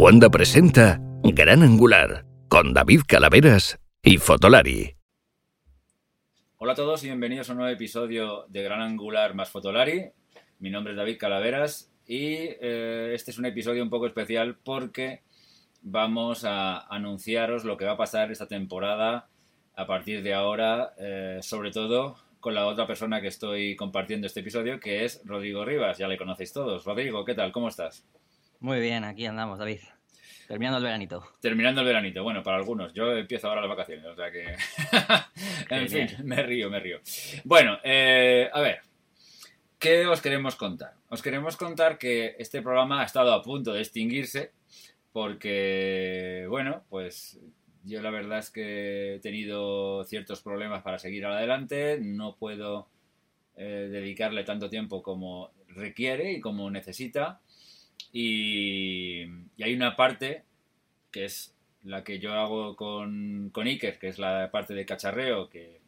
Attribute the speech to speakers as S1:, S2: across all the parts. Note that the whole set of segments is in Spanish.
S1: cuando presenta Gran Angular con David Calaveras y Fotolari.
S2: Hola a todos y bienvenidos a un nuevo episodio de Gran Angular más Fotolari. Mi nombre es David Calaveras y eh, este es un episodio un poco especial porque vamos a anunciaros lo que va a pasar esta temporada a partir de ahora, eh, sobre todo con la otra persona que estoy compartiendo este episodio, que es Rodrigo Rivas. Ya le conocéis todos. Rodrigo, ¿qué tal? ¿Cómo estás?
S3: Muy bien, aquí andamos, David. Terminando el veranito.
S2: Terminando el veranito. Bueno, para algunos. Yo empiezo ahora las vacaciones, o sea que... en fin, me río, me río. Bueno, eh, a ver. ¿Qué os queremos contar? Os queremos contar que este programa ha estado a punto de extinguirse porque, bueno, pues yo la verdad es que he tenido ciertos problemas para seguir adelante, no puedo eh, dedicarle tanto tiempo como requiere y como necesita. Y, hay una parte que es la que yo hago con, con Iker, que es la parte de cacharreo, que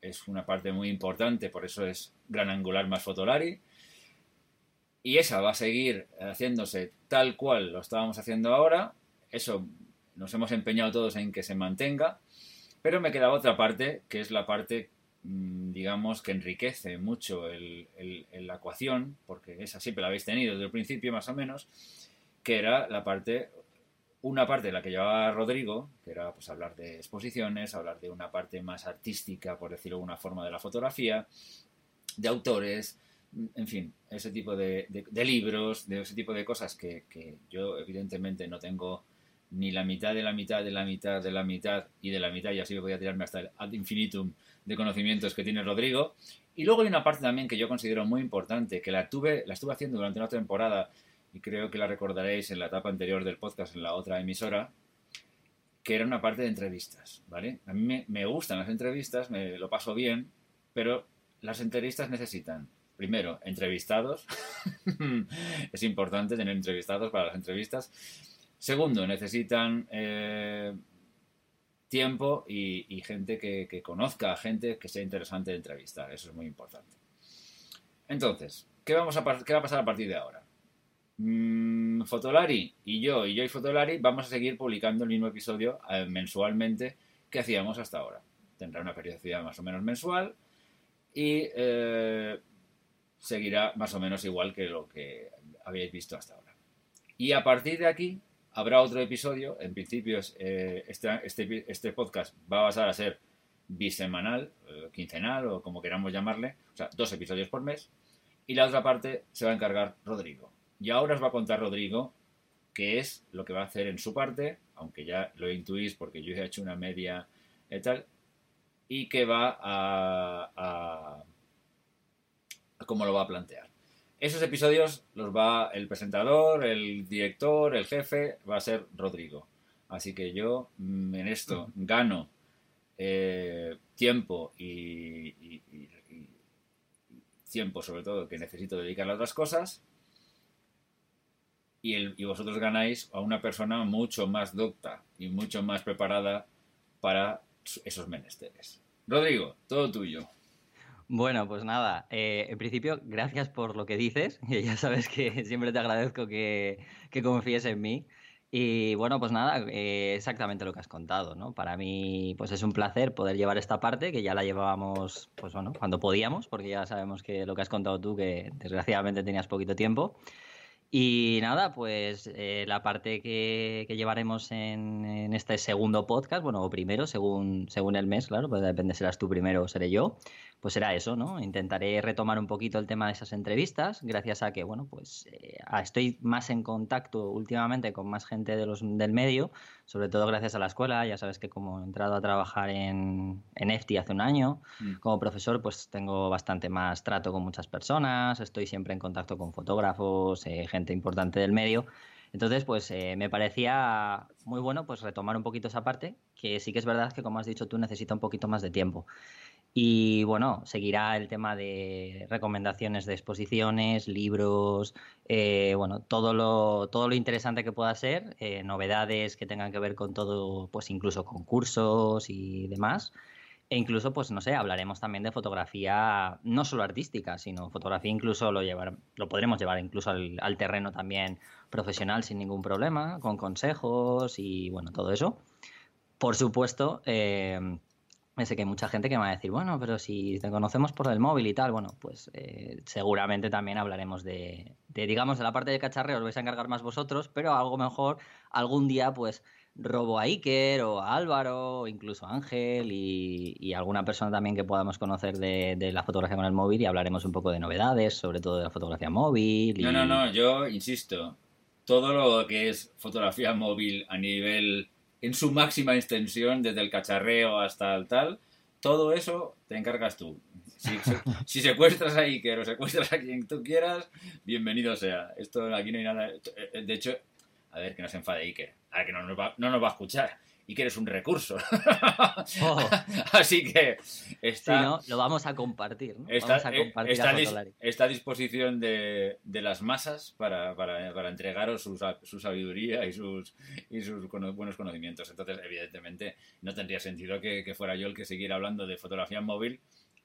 S2: es una parte muy importante, por eso es gran angular más fotolari. Y esa va a seguir haciéndose tal cual lo estábamos haciendo ahora. Eso nos hemos empeñado todos en que se mantenga, pero me queda otra parte, que es la parte, digamos, que enriquece mucho el, la ecuación, porque esa siempre la habéis tenido desde el principio más o menos, que era la parte, una parte de la que llevaba Rodrigo, que era pues hablar de exposiciones, hablar de una parte más artística, por decirlo de alguna forma, de la fotografía, de autores, en fin, ese tipo de, libros, de ese tipo de cosas que, que yo evidentemente no tengo ni la mitad de la mitad de la mitad de la mitad y de la mitad, y así voy a tirarme hasta el ad infinitum de conocimientos que tiene Rodrigo. Y luego hay una parte también que yo considero muy importante, que la, tuve, la estuve haciendo durante una temporada, y creo que la recordaréis en la etapa anterior del podcast, en la otra emisora, que era una parte de entrevistas, ¿vale? A mí me, gustan las entrevistas, me lo paso bien, pero las entrevistas necesitan, primero, entrevistados. es importante tener entrevistados para las entrevistas Segundo, necesitan eh, tiempo y, gente que, conozca a gente que sea interesante de entrevistar. Eso es muy importante. Entonces, ¿qué, vamos a, va a pasar a partir de ahora? Mm, Fotolari y yo, y yo y Fotolari, vamos a seguir publicando el mismo episodio eh, mensualmente que hacíamos hasta ahora. Tendrá una periodicidad más o menos mensual y eh, seguirá más o menos igual que lo que habéis visto hasta ahora. Y a partir de aquí Habrá otro episodio, en principio eh, este, este, este, podcast va a pasar a ser bisemanal, eh, quincenal o como queramos llamarle, o sea, dos episodios por mes, y la otra parte se va a encargar Rodrigo. Y ahora os va a contar Rodrigo qué es lo que va a hacer en su parte, aunque ya lo intuís porque yo he hecho una media y tal, y que va a, a cómo lo va a plantear. Esos episodios los va el presentador, el director, el jefe, va a ser Rodrigo. Así que yo mm, en esto gano eh, tiempo y, tiempo sobre todo que necesito dedicarle a otras cosas. Y, y vosotros ganáis a una persona mucho más docta y mucho más preparada para esos menesteres. Rodrigo, todo tuyo.
S3: Bueno, pues nada, eh, en principio, gracias por lo que dices. Ya sabes que siempre te agradezco que, confíes en mí. Y bueno, pues nada, eh, exactamente lo que has contado, ¿no? Para mí, pues es un placer poder llevar esta parte, que ya la llevábamos, pues bueno, cuando podíamos, porque ya sabemos que lo que has contado tú, que desgraciadamente tenías poquito tiempo. Y nada, pues eh, la parte que, llevaremos en, este segundo podcast, bueno, o primero, según, según el mes, claro, pues depende serás tú primero o seré yo, pues será eso, ¿no? Intentaré retomar un poquito el tema de esas entrevistas, gracias a que, bueno, pues eh, estoy más en contacto últimamente con más gente de los, del medio, sobre todo gracias a la escuela. Ya sabes que como he entrado a trabajar en, en EFTI hace un año, mm. como profesor, pues tengo bastante más trato con muchas personas, estoy siempre en contacto con fotógrafos, eh, gente importante del medio. Entonces, pues eh, me parecía muy bueno pues retomar un poquito esa parte, que sí que es verdad que, como has dicho tú, necesita un poquito más de tiempo. Y bueno, seguirá el tema de recomendaciones de exposiciones, libros, eh, bueno, todo lo, todo lo interesante que pueda ser, eh, novedades que tengan que ver con todo, pues incluso concursos y demás. E incluso, pues no sé, hablaremos también de fotografía no solo artística, sino fotografía incluso lo llevar, lo podremos llevar incluso al, terreno también profesional sin ningún problema, con consejos y bueno, todo eso. Por supuesto, eh, sé que hay mucha gente que me va a decir, bueno, pero si te conocemos por el móvil y tal, bueno, pues eh, seguramente también hablaremos de, de, digamos, de la parte de cacharreo, os vais a encargar más vosotros, pero algo mejor algún día, pues robo a Iker o a Álvaro, o incluso a Ángel y, alguna persona también que podamos conocer de, la fotografía con el móvil y hablaremos un poco de novedades, sobre todo de la fotografía móvil.
S2: No, no, no, yo insisto, todo lo que es fotografía móvil a nivel, en su máxima extensión, desde el cacharreo hasta el tal, todo eso te encargas tú. Si, si, secuestras a Iker o secuestras a quien tú quieras, bienvenido sea. Esto aquí no hay nada. De hecho, a ver, que no se enfade Iker. A ver, que no nos va, no nos va a escuchar. Iker es un recurso. Oh. Así que está...
S3: Sí, ¿no? Lo vamos a compartir, ¿no?
S2: Está,
S3: vamos a
S2: eh, compartir está, a, disposición de, de, las masas para, para, para entregaros su, su, sabiduría y sus, y sus buenos conocimientos. Entonces, evidentemente, no tendría sentido que, que fuera yo el que siguiera hablando de fotografía móvil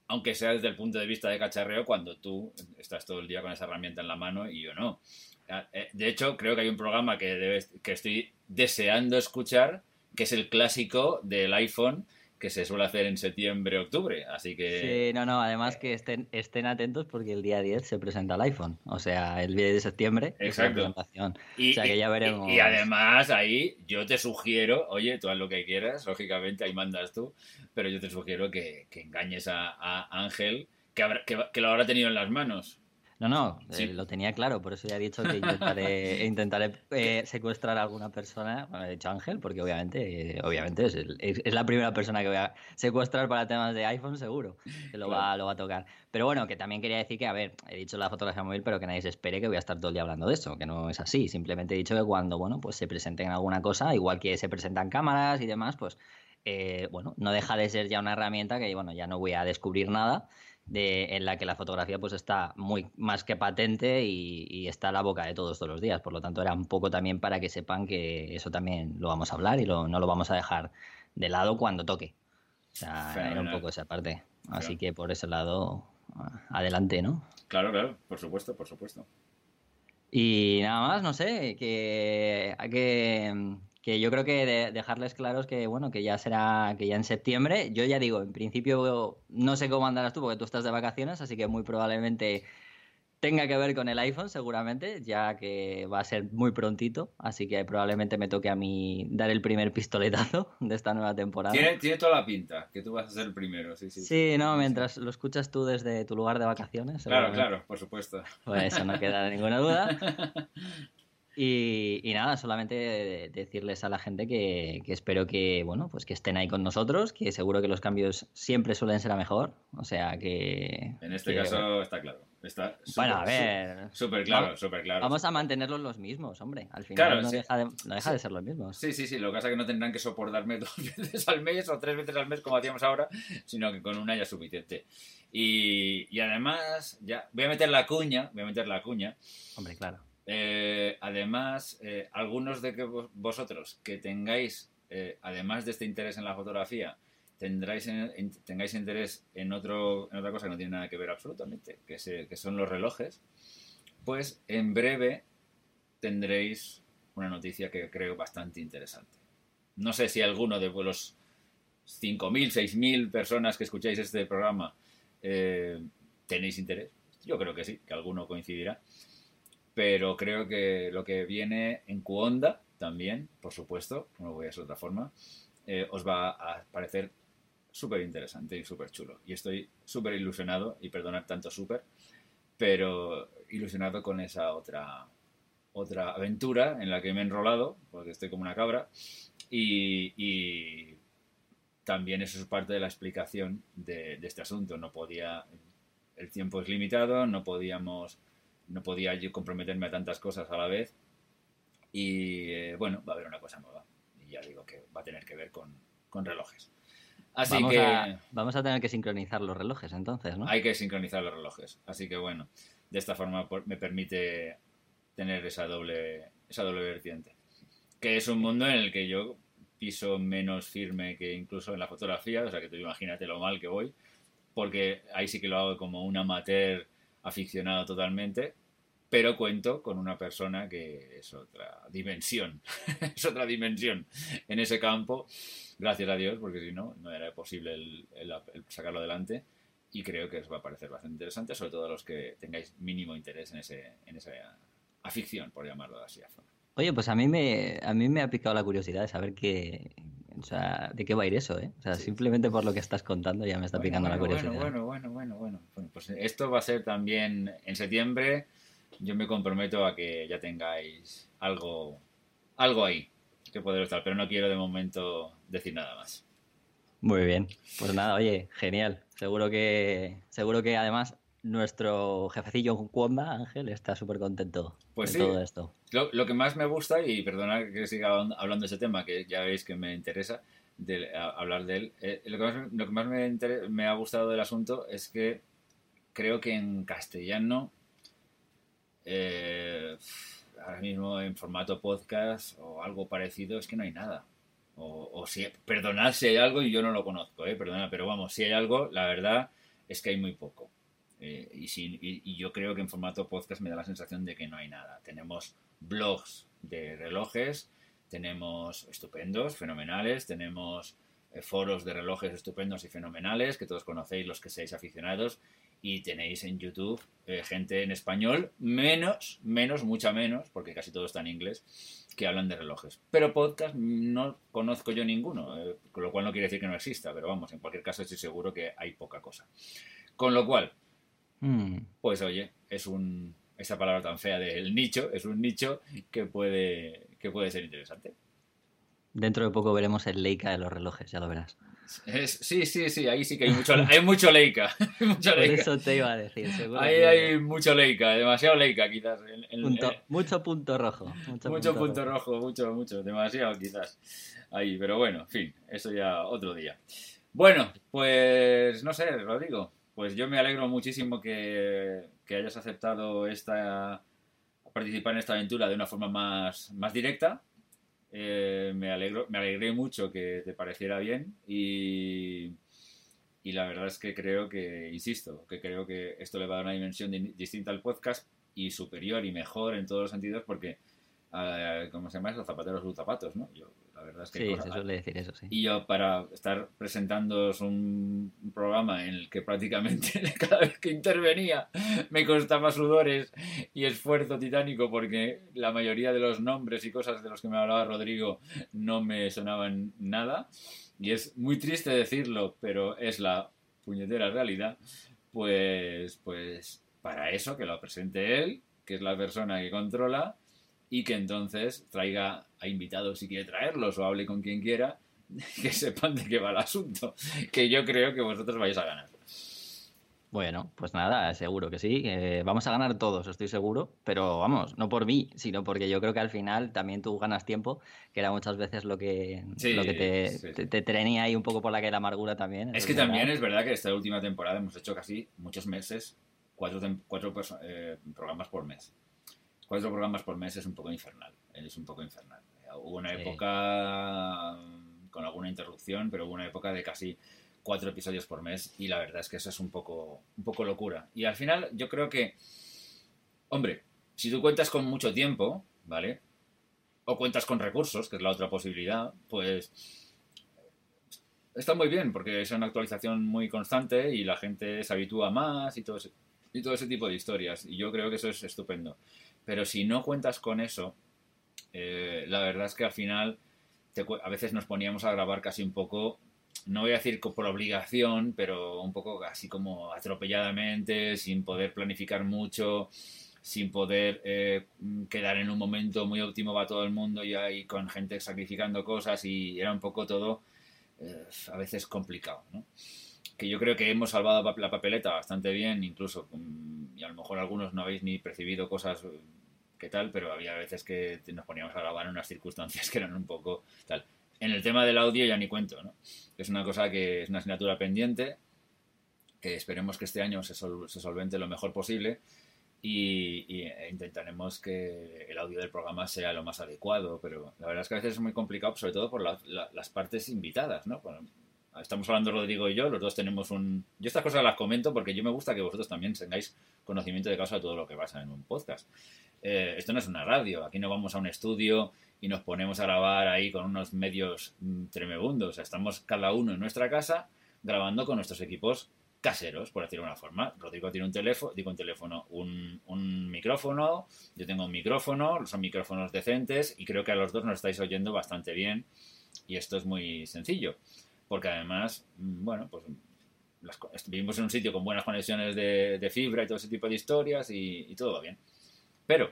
S2: aunque sea desde el punto de vista de cacharreo, cuando tú estás todo el día con esa herramienta en la mano y yo no. Ah, eh, de hecho, creo que hay un programa que, que estoy deseando escuchar, que es el clásico del iPhone que se suele hacer en septiembre, octubre, así que...
S3: Sí, no, no, además que estén, estén atentos porque el día 10 se presenta el iPhone, o sea, el 10 de septiembre
S2: Exacto.
S3: presentación. Y, o sea, que ya veremos...
S2: Y, además ahí yo te sugiero, oye, tú haz lo que quieras, lógicamente ahí mandas tú, pero yo te sugiero que, engañes a, Ángel, que, que, que lo habrá tenido en las manos.
S3: No, no, eh, lo tenía claro, por eso ya he dicho que intentaré, intentaré eh, secuestrar a alguna persona, bueno, he dicho Ángel, porque obviamente, eh, obviamente es, es, la primera persona que voy a secuestrar para temas de iPhone, seguro, que lo, va, lo va a tocar. Pero bueno, que también quería decir que, a ver, he dicho la fotografía móvil, pero que nadie se espere que voy a estar todo el día hablando de eso, que no es así, simplemente he dicho que cuando, bueno, pues se presenten alguna cosa, igual que se presentan cámaras y demás, pues, bueno, no deja de ser ya una herramienta que, bueno, ya no voy a descubrir nada en la que la fotografía pues está muy más que patente y, está a la boca de todos todos los días. Por lo tanto, era un poco también para que sepan que eso también lo vamos a hablar y no lo vamos a dejar de lado cuando toque. O sea, era un poco esa parte. Así que por ese lado, adelante, ¿no?
S2: Claro, claro, por supuesto, por supuesto.
S3: Y nada más, no sé, que hay que que yo creo que dejarles claros que bueno que ya será que ya en septiembre. Yo ya digo en principio no sé cómo andarás tú porque tú estás de vacaciones así que muy probablemente tenga que ver con el iPhone seguramente ya que va a ser muy prontito así que probablemente me toque a mí dar el primer pistoletazo de esta nueva temporada.
S2: Tiene, tiene toda la pinta que tú vas a ser el primero sí sí
S3: sí, no mientras lo escuchas tú desde tu lugar de vacaciones
S2: claro claro por supuesto.
S3: Pues eso no queda ninguna duda Y, nada, solamente decirles a la gente que, espero que, bueno, pues que estén ahí con nosotros, que seguro que los cambios siempre suelen ser a mejor. O sea que.
S2: En este caso está claro. Está
S3: bueno, a ver.
S2: Súper claro, súper claro.
S3: Vamos a mantenerlos los mismos, hombre. Al final no, deja de, no, deja de, ser los mismos.
S2: Sí, sí, sí. Lo que pasa es que no tendrán que soportarme dos veces al mes o tres veces al mes como hacíamos ahora, sino que con una ya es suficiente. Y, y además, ya, voy a meter la cuña, voy a meter la cuña.
S3: Hombre, claro
S2: eh, además, eh, algunos de vosotros que tengáis, eh, además de este interés en la fotografía, tendráis tengáis interés en, otro, en otra cosa que no tiene nada que ver absolutamente, que, que son los relojes, pues en breve tendréis una noticia que creo bastante interesante. No sé si alguno de los 5.000, 6.000 personas que escucháis este programa tenéis interés. Yo creo que sí, que alguno coincidirá pero creo que lo que viene en Cuonda también, por supuesto, no voy a de otra forma, eh, os va a parecer súper interesante y súper chulo. Y estoy súper ilusionado, y perdonad tanto súper, pero ilusionado con esa otra, otra aventura en la que me he enrolado, porque estoy como una cabra, y, también eso es parte de la explicación de, de este asunto. No podía, el tiempo es limitado, no podíamos no podía yo comprometerme a tantas cosas a la vez. Y eh, bueno, va a haber una cosa nueva. Y ya digo que va a tener que ver con, relojes. Así
S3: vamos
S2: que.
S3: A, vamos a tener que sincronizar los relojes entonces, ¿no?
S2: Hay que sincronizar los relojes. Así que bueno, de esta forma me permite tener esa doble, esa doble vertiente. Que es un mundo en el que yo piso menos firme que incluso en la fotografía, o sea que tú imagínate lo mal que voy, porque ahí sí que lo hago como un amateur aficionado totalmente, pero cuento con una persona que es otra dimensión, es otra dimensión en ese campo, gracias a Dios, porque si no, no era posible el, sacarlo adelante y creo que os va a parecer bastante interesante, sobre todo a los que tengáis mínimo interés en, ese, en esa afición, por llamarlo así.
S3: Oye, pues a mí me, a mí me ha picado la curiosidad de saber qué, o sea, de qué va a ir eso, ¿eh? O sea, simplemente por lo que estás contando ya me está picando la curiosidad.
S2: Bueno, bueno, bueno, bueno, bueno. Pues esto va a ser también en septiembre yo me comprometo a que ya tengáis algo, algo ahí que poder estar, pero no quiero de momento decir nada más.
S3: Muy bien, pues nada, oye, genial. Seguro que, seguro que además nuestro jefecillo Cuomba, Ángel, está súper contento pues de todo esto.
S2: Lo, que más me gusta, y perdona que siga hablando de ese tema, que ya veis que me interesa de, hablar de él, eh, lo que más, lo que más me, me ha gustado del asunto es que creo que en castellano eh, ahora mismo en formato podcast o algo parecido es que no hay nada. O, si, perdonad si hay algo y yo no lo conozco, eh, perdona, pero vamos, si hay algo, la verdad es que hay muy poco. Eh, y, y, yo creo que en formato podcast me da la sensación de que no hay nada. Tenemos blogs de relojes, tenemos estupendos, fenomenales, tenemos eh, foros de relojes estupendos y fenomenales, que todos conocéis los que seáis aficionados, y tenéis en YouTube eh, gente en español, menos, menos, mucha menos, porque casi todo está en inglés, que hablan de relojes. Pero podcast no conozco yo ninguno, eh, con lo cual no quiere decir que no exista, pero vamos, en cualquier caso estoy seguro que hay poca cosa. Con lo cual, hmm. pues oye, es un, esa palabra tan fea del nicho, es un nicho que puede, que puede ser interesante.
S3: Dentro de poco veremos el Leica de los relojes, ya lo verás
S2: sí, sí, sí, ahí sí que hay mucho, hay mucho Leica.
S3: Por eso te iba a decir, seguro.
S2: Ahí hay mucho Leica, demasiado Leica quizás.
S3: mucho punto rojo.
S2: Mucho, punto, rojo. mucho, mucho, demasiado quizás. Ahí, pero bueno, en fin, eso ya otro día. Bueno, pues no sé, Rodrigo, pues yo me alegro muchísimo que, que hayas aceptado esta participar en esta aventura de una forma más, más directa eh, me, alegro, me alegré mucho que te pareciera bien y, y la verdad es que creo que, insisto, que creo que esto le va a dar una dimensión distinta al podcast y superior y mejor en todos los sentidos porque, uh, ¿cómo se llama? Los zapateros sus zapatos, ¿no? Yo la verdad es que
S3: sí, se suele decir eso, sí.
S2: Y yo para estar presentando un, programa en el que prácticamente cada vez que intervenía me costaba sudores y esfuerzo titánico porque la mayoría de los nombres y cosas de los que me hablaba Rodrigo no me sonaban nada. Y es muy triste decirlo, pero es la puñetera realidad. Pues, pues para eso que lo presente él, que es la persona que controla, y que entonces traiga a invitados si quiere traerlos o hable con quien quiera, que sepan de qué va el asunto, que yo creo que vosotros vais a ganar.
S3: Bueno, pues nada, seguro que sí. vamos a ganar todos, estoy seguro. Pero vamos, no por mí, sino porque yo creo que al final también tú ganas tiempo, que era muchas veces lo que, lo que te, te, tenía ahí un poco por la que la amargura también.
S2: Es que también es verdad que esta última temporada hemos hecho casi muchos meses, cuatro, cuatro eh, programas por mes cuatro programas por mes es un poco infernal. Es un poco infernal. Hubo una época mm, con alguna interrupción, pero hubo una época de casi cuatro episodios por mes y la verdad es que eso es un poco, un poco locura. Y al final yo creo que, hombre, si tú cuentas con mucho tiempo, ¿vale? O cuentas con recursos, que es la otra posibilidad, pues está muy bien porque es una actualización muy constante y la gente se habitúa más y todo ese, y todo ese tipo de historias. Y yo creo que eso es estupendo. Pero si no cuentas con eso, eh, la verdad es que al final a veces nos poníamos a grabar casi un poco, no voy a decir por obligación, pero un poco así como atropelladamente, sin poder planificar mucho, sin poder eh, quedar en un momento muy óptimo para todo el mundo y ahí con gente sacrificando cosas y era un poco todo eh, a veces complicado, ¿no? que yo creo que hemos salvado la papeleta bastante bien, incluso, mm, y a lo mejor algunos no habéis ni percibido cosas qué tal, pero había veces que nos poníamos a grabar en unas circunstancias que eran un poco tal. En el tema del audio ya ni cuento, ¿no? Es una cosa que es una asignatura pendiente, que esperemos que este año se, solvente lo mejor posible y, e intentaremos que el audio del programa sea lo más adecuado, pero la verdad es que a veces es muy complicado, sobre todo por las partes invitadas, ¿no? estamos hablando Rodrigo y yo, los dos tenemos un... Yo estas cosas las comento porque yo me gusta que vosotros también tengáis conocimiento de causa de todo lo que pasa en un podcast. Eh, esto no es una radio, aquí no vamos a un estudio y nos ponemos a grabar ahí con unos medios mm, tremebundos. O sea, estamos cada uno en nuestra casa grabando con nuestros equipos caseros, por decirlo de una forma. Rodrigo tiene un teléfono, digo un teléfono, un, un, micrófono, yo tengo un micrófono, son micrófonos decentes y creo que a los dos nos estáis oyendo bastante bien y esto es muy sencillo, porque además, mm, bueno, pues vivimos en un sitio con buenas conexiones de, fibra y todo ese tipo de historias y, y todo va bien. Pero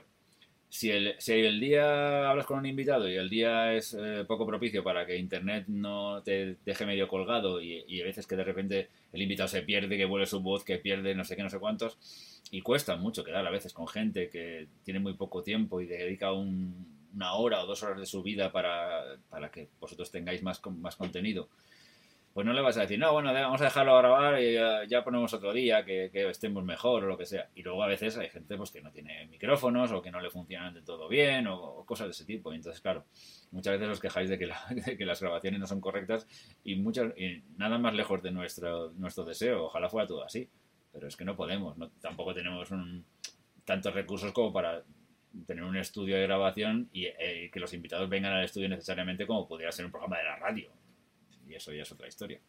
S2: si el, si el día hablas con un invitado y el día es eh, poco propicio para que Internet no te deje medio colgado y, y, a veces que de repente el invitado se pierde, que vuelve su voz, que pierde no sé qué, no sé cuántos, y cuesta mucho quedar a veces con gente que tiene muy poco tiempo y dedica una hora o dos horas de su vida para, para que vosotros tengáis más, más contenido pues no le vas a decir, no, bueno, vamos a dejarlo a grabar y ya, ponemos otro día, que, estemos mejor o lo que sea. Y luego a veces hay gente pues que no tiene micrófonos o que no le funcionan de todo bien o, cosas de ese tipo. Y entonces, claro, muchas veces os quejáis de que, que las grabaciones no son correctas y, muchas, y nada más lejos de nuestro, nuestro deseo. Ojalá fuera todo así. Pero es que no podemos, no, tampoco tenemos tantos recursos como para tener un estudio de grabación y eh, que los invitados vengan al estudio necesariamente como podría ser un programa de la radio eso ya es otra historia.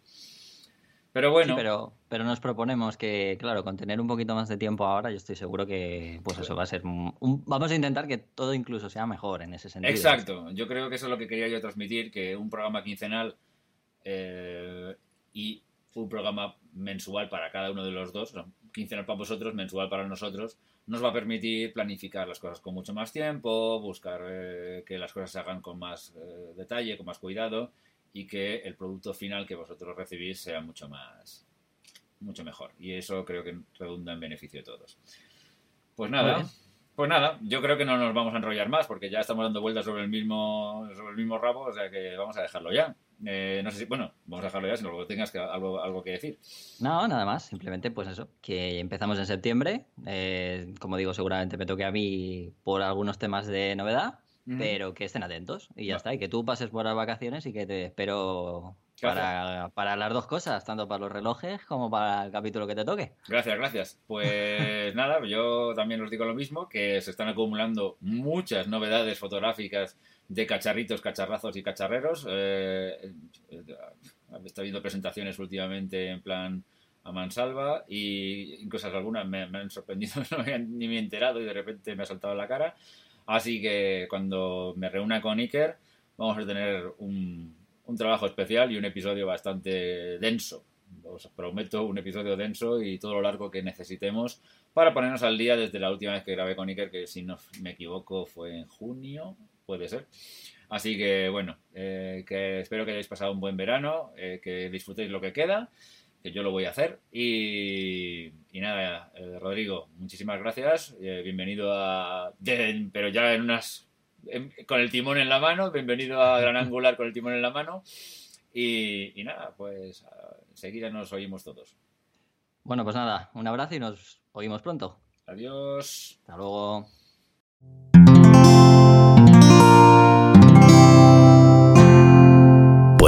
S2: Pero bueno.
S3: pero, pero nos proponemos que, claro, con tener un poquito más de tiempo ahora, yo estoy seguro que, pues eso va a ser. vamos a intentar que todo incluso sea mejor en ese sentido.
S2: Exacto. Yo creo que eso es lo que quería yo transmitir: que un programa quincenal eh, y un programa mensual para cada uno de los dos, quincenal para vosotros, mensual para nosotros, nos va a permitir planificar las cosas con mucho más tiempo, buscar eh, que las cosas se hagan con más eh, detalle, con más cuidado y que el producto final que vosotros recibís sea mucho más mucho mejor. Y eso creo que redunda en beneficio de todos. Pues nada pues nada yo creo que no nos vamos a enrollar más porque ya estamos dando vueltas sobre el mismo sobre el mismo rabo o sea que vamos a dejarlo ya. Eh, no sé si bueno vamos a dejarlo ya si luego tengas que, algo algo que decir.
S3: No nada más simplemente pues eso que empezamos en septiembre. Eh, como digo seguramente me toque a mí por algunos temas de novedad pero que estén atentos y ya está. Y que tú pases por las vacaciones y que te espero para, para, las dos cosas, tanto para los relojes como para el capítulo que te toque.
S2: Gracias, gracias. Pues nada, yo también os digo lo mismo, que se están acumulando muchas novedades fotográficas de cacharritos, cacharrazos y cacharreros. Eh, estado viendo presentaciones últimamente en plan a mansalva y incluso algunas me, me han sorprendido, no me han, ni me he enterado y de repente me ha saltado la cara. Así que cuando me reúna con Iker, vamos a tener un, trabajo especial y un episodio bastante denso. Os prometo un episodio denso y todo lo largo que necesitemos para ponernos al día desde la última vez que grabé con Iker, que si no me equivoco fue en junio, puede ser. Así que bueno, eh, que espero que hayáis pasado un buen verano, eh, que disfrutéis lo que queda que yo lo voy a hacer. Y, nada, eh, Rodrigo, muchísimas gracias. Eh, bienvenido a. pero ya en unas. con el timón en la mano. Bienvenido a Gran Angular con el timón en la mano. Y, y nada, pues enseguida nos oímos todos.
S3: Bueno, pues nada, un abrazo y nos oímos pronto.
S2: Adiós.
S3: Hasta luego.